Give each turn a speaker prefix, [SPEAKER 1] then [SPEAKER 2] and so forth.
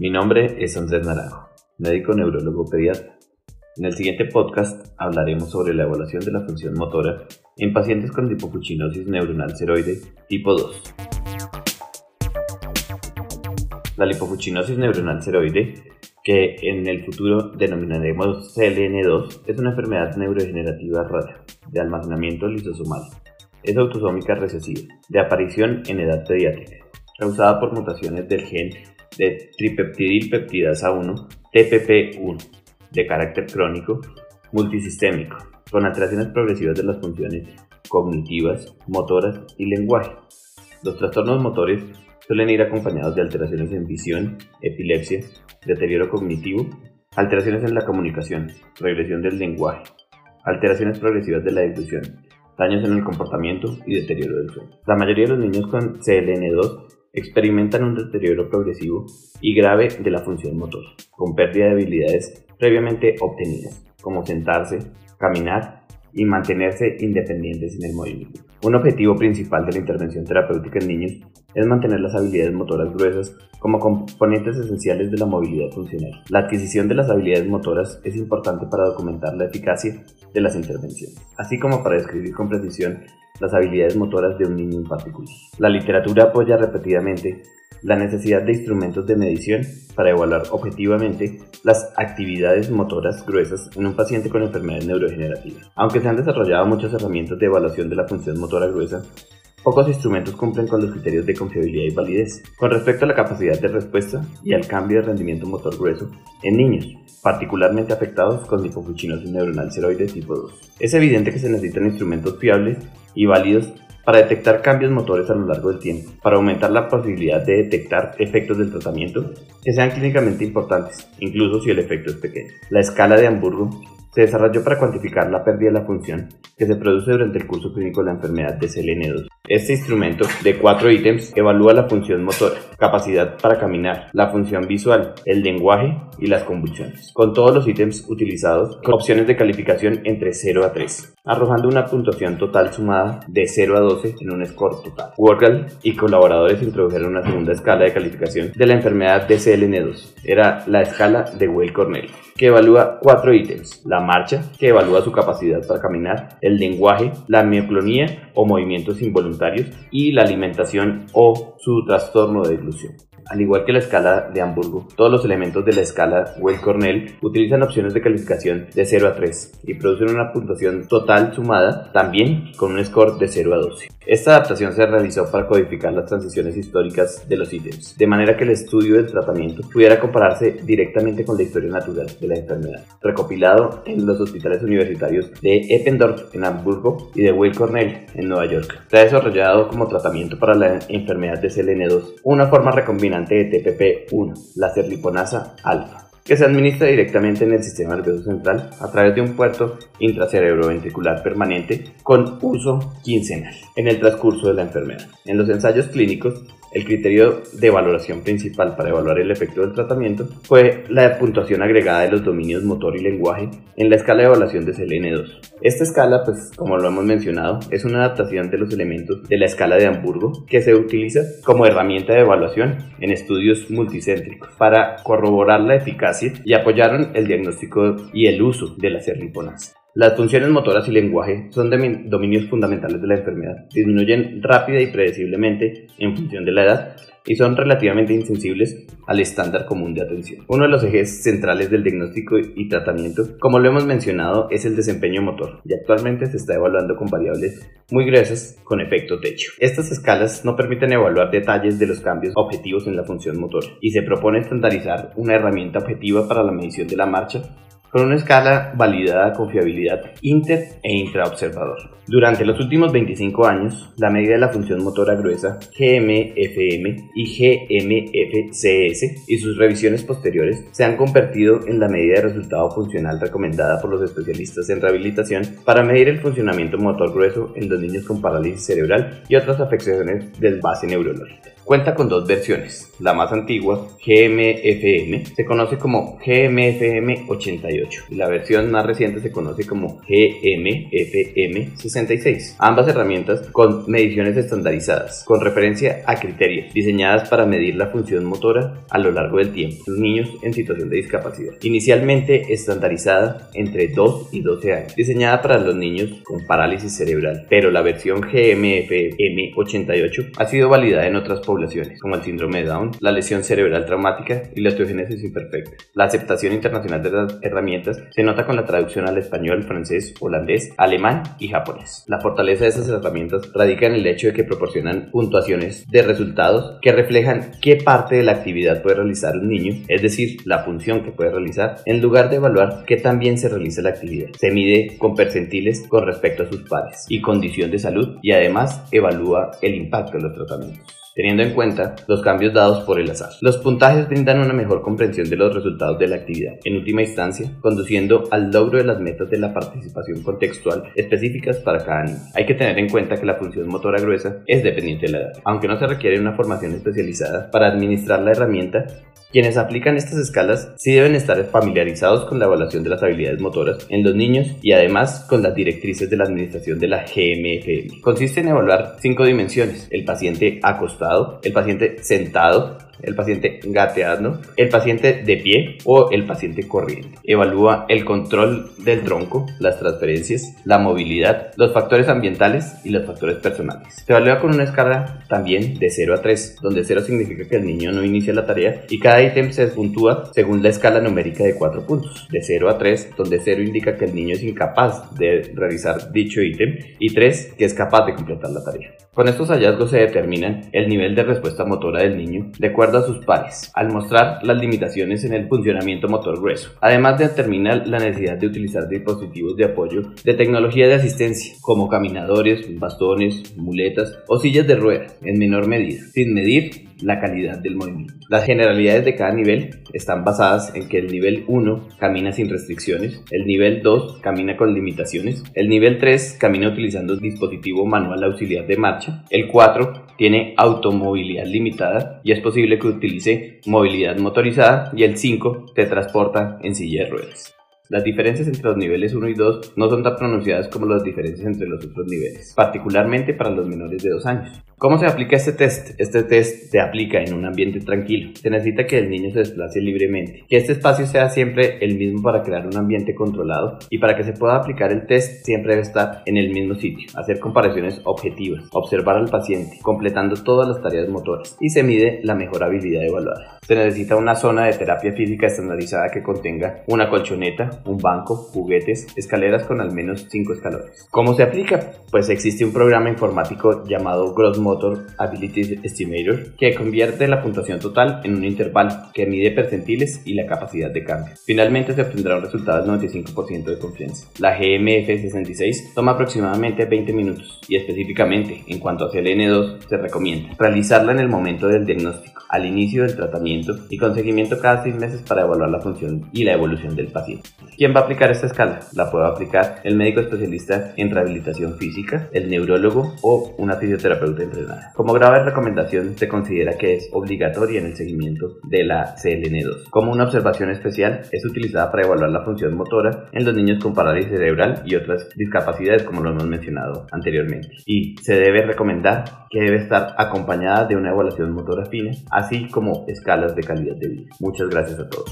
[SPEAKER 1] Mi nombre es Andrés Naranjo, médico neurólogo pediatra. En el siguiente podcast hablaremos sobre la evaluación de la función motora en pacientes con lipofuncinosis neuronal ceroide tipo 2. La lipofuncinosis neuronal ceroide, que en el futuro denominaremos CLN2, es una enfermedad neurodegenerativa rara de almacenamiento lisosomal. Es autosómica recesiva, de aparición en edad pediátrica, causada por mutaciones del gen de tripeptidilpeptidasa 1, TPP1, de carácter crónico, multisistémico, con alteraciones progresivas de las funciones cognitivas, motoras y lenguaje. Los trastornos motores suelen ir acompañados de alteraciones en visión, epilepsia, deterioro cognitivo, alteraciones en la comunicación, regresión del lenguaje, alteraciones progresivas de la difusión, daños en el comportamiento y deterioro del sueño. La mayoría de los niños con CLN2 experimentan un deterioro progresivo y grave de la función motor, con pérdida de habilidades previamente obtenidas, como sentarse, caminar y mantenerse independientes en el movimiento. Un objetivo principal de la intervención terapéutica en niños es mantener las habilidades motoras gruesas como componentes esenciales de la movilidad funcional. La adquisición de las habilidades motoras es importante para documentar la eficacia de las intervenciones, así como para describir con precisión las habilidades motoras de un niño en particular. La literatura apoya repetidamente la necesidad de instrumentos de medición para evaluar objetivamente las actividades motoras gruesas en un paciente con enfermedades neurodegenerativas. Aunque se han desarrollado muchas herramientas de evaluación de la función motora gruesa, Pocos instrumentos cumplen con los criterios de confiabilidad y validez con respecto a la capacidad de respuesta y al cambio de rendimiento motor grueso en niños, particularmente afectados con hipofuncinosis neuronal ceroide tipo 2. Es evidente que se necesitan instrumentos fiables y válidos para detectar cambios motores a lo largo del tiempo, para aumentar la posibilidad de detectar efectos del tratamiento que sean clínicamente importantes, incluso si el efecto es pequeño. La escala de Hamburgo se desarrolló para cuantificar la pérdida de la función que se produce durante el curso clínico de la enfermedad de CLN2. Este instrumento de cuatro ítems evalúa la función motora, capacidad para caminar, la función visual, el lenguaje y las convulsiones, con todos los ítems utilizados con opciones de calificación entre 0 a 3, arrojando una puntuación total sumada de 0 a 12 en un score total. Worgal y colaboradores introdujeron una segunda escala de calificación de la enfermedad de CLN2. Era la escala de Weil-Cornell, que evalúa cuatro ítems, la marcha, que evalúa su capacidad para caminar, el lenguaje, la mioclonía o movimientos involuntarios y la alimentación o su trastorno de deglución. Al igual que la escala de Hamburgo, todos los elementos de la escala Weil-Cornell utilizan opciones de calificación de 0 a 3 y producen una puntuación total sumada también con un score de 0 a 12. Esta adaptación se realizó para codificar las transiciones históricas de los ítems, de manera que el estudio del tratamiento pudiera compararse directamente con la historia natural de la enfermedad, recopilado en los hospitales universitarios de Eppendorf en Hamburgo y de Weil-Cornell en Nueva York. Ha desarrollado como tratamiento para la enfermedad de CLN2 una forma recombinante de TPP1, la serliponasa alfa que se administra directamente en el sistema nervioso central a través de un puerto intracerebroventricular permanente con uso quincenal en el transcurso de la enfermedad. En los ensayos clínicos, el criterio de valoración principal para evaluar el efecto del tratamiento fue la puntuación agregada de los dominios motor y lenguaje en la escala de evaluación de CLN2. Esta escala, pues como lo hemos mencionado, es una adaptación de los elementos de la escala de Hamburgo que se utiliza como herramienta de evaluación en estudios multicéntricos para corroborar la eficacia y apoyaron el diagnóstico y el uso de la serliponasa. Las funciones motoras y lenguaje son dominios fundamentales de la enfermedad. Disminuyen rápida y predeciblemente en función de la edad y son relativamente insensibles al estándar común de atención. Uno de los ejes centrales del diagnóstico y tratamiento, como lo hemos mencionado, es el desempeño motor y actualmente se está evaluando con variables muy gruesas con efecto techo. Estas escalas no permiten evaluar detalles de los cambios objetivos en la función motor y se propone estandarizar una herramienta objetiva para la medición de la marcha con una escala validada con fiabilidad inter e intraobservador. Durante los últimos 25 años, la medida de la función motora gruesa GMFM y GMFCS y sus revisiones posteriores se han convertido en la medida de resultado funcional recomendada por los especialistas en rehabilitación para medir el funcionamiento motor grueso en los niños con parálisis cerebral y otras afecciones del base neurológica. Cuenta con dos versiones. La más antigua, GMFM, se conoce como GMFM 88 y la versión más reciente se conoce como GMFM 66. Ambas herramientas con mediciones estandarizadas, con referencia a criterios diseñadas para medir la función motora a lo largo del tiempo los niños en situación de discapacidad. Inicialmente estandarizada entre 2 y 12 años, diseñada para los niños con parálisis cerebral, pero la versión GMFM 88 ha sido validada en otras poblaciones como el síndrome de Down, la lesión cerebral traumática y la osteogénesis imperfecta. La aceptación internacional de las herramientas se nota con la traducción al español, francés, holandés, alemán y japonés. La fortaleza de esas herramientas radica en el hecho de que proporcionan puntuaciones de resultados que reflejan qué parte de la actividad puede realizar un niño, es decir, la función que puede realizar, en lugar de evaluar qué tan se realiza la actividad. Se mide con percentiles con respecto a sus pares y condición de salud y además evalúa el impacto de los tratamientos teniendo en cuenta los cambios dados por el azar. Los puntajes brindan una mejor comprensión de los resultados de la actividad, en última instancia, conduciendo al logro de las metas de la participación contextual específicas para cada niño. Hay que tener en cuenta que la función motora gruesa es dependiente de la edad. Aunque no se requiere una formación especializada para administrar la herramienta, quienes aplican estas escalas sí deben estar familiarizados con la evaluación de las habilidades motoras en los niños y además con las directrices de la administración de la GMFM. Consiste en evaluar cinco dimensiones, el paciente acostado, el paciente sentado, el paciente gateando, el paciente de pie o el paciente corriendo. Evalúa el control del tronco, las transferencias, la movilidad, los factores ambientales y los factores personales. Se evalúa con una escala también de 0 a 3, donde 0 significa que el niño no inicia la tarea y cada ítem se puntúa según la escala numérica de 4 puntos. De 0 a 3, donde 0 indica que el niño es incapaz de realizar dicho ítem y 3 que es capaz de completar la tarea. Con estos hallazgos se determinan el nivel de respuesta motora del niño de acuerdo a sus pares, al mostrar las limitaciones en el funcionamiento motor grueso. Además determina la necesidad de utilizar dispositivos de apoyo de tecnología de asistencia, como caminadores, bastones, muletas o sillas de ruedas, en menor medida, sin medir la calidad del movimiento. Las generalidades de cada nivel están basadas en que el nivel 1 camina sin restricciones, el nivel 2 camina con limitaciones, el nivel 3 camina utilizando dispositivo manual auxiliar de marcha, el 4 tiene automovilidad limitada y es posible que utilice movilidad motorizada y el 5 te transporta en silla de ruedas. Las diferencias entre los niveles 1 y 2 no son tan pronunciadas como las diferencias entre los otros niveles, particularmente para los menores de 2 años. ¿Cómo se aplica este test? Este test se aplica en un ambiente tranquilo. Se necesita que el niño se desplace libremente, que este espacio sea siempre el mismo para crear un ambiente controlado y para que se pueda aplicar el test siempre debe estar en el mismo sitio, hacer comparaciones objetivas, observar al paciente, completando todas las tareas motoras y se mide la mejor habilidad evaluada. Se necesita una zona de terapia física estandarizada que contenga una colchoneta, un banco, juguetes, escaleras con al menos 5 escalones. ¿Cómo se aplica? Pues existe un programa informático llamado Gross Motor Ability Estimator que convierte la puntuación total en un intervalo que mide percentiles y la capacidad de cambio. Finalmente se obtendrá un resultado del 95% de confianza. La GMF66 toma aproximadamente 20 minutos y específicamente en cuanto a n 2 se recomienda realizarla en el momento del diagnóstico, al inicio del tratamiento y con seguimiento cada 6 meses para evaluar la función y la evolución del paciente. ¿Quién va a aplicar esta escala? La puede aplicar el médico especialista en rehabilitación física, el neurólogo o una fisioterapeuta entrenada. Como grave recomendación se considera que es obligatoria en el seguimiento de la CLN2. Como una observación especial es utilizada para evaluar la función motora en los niños con parálisis cerebral y otras discapacidades como lo hemos mencionado anteriormente. Y se debe recomendar que debe estar acompañada de una evaluación motora fina, así como de calidad de vida. Muchas gracias a todos.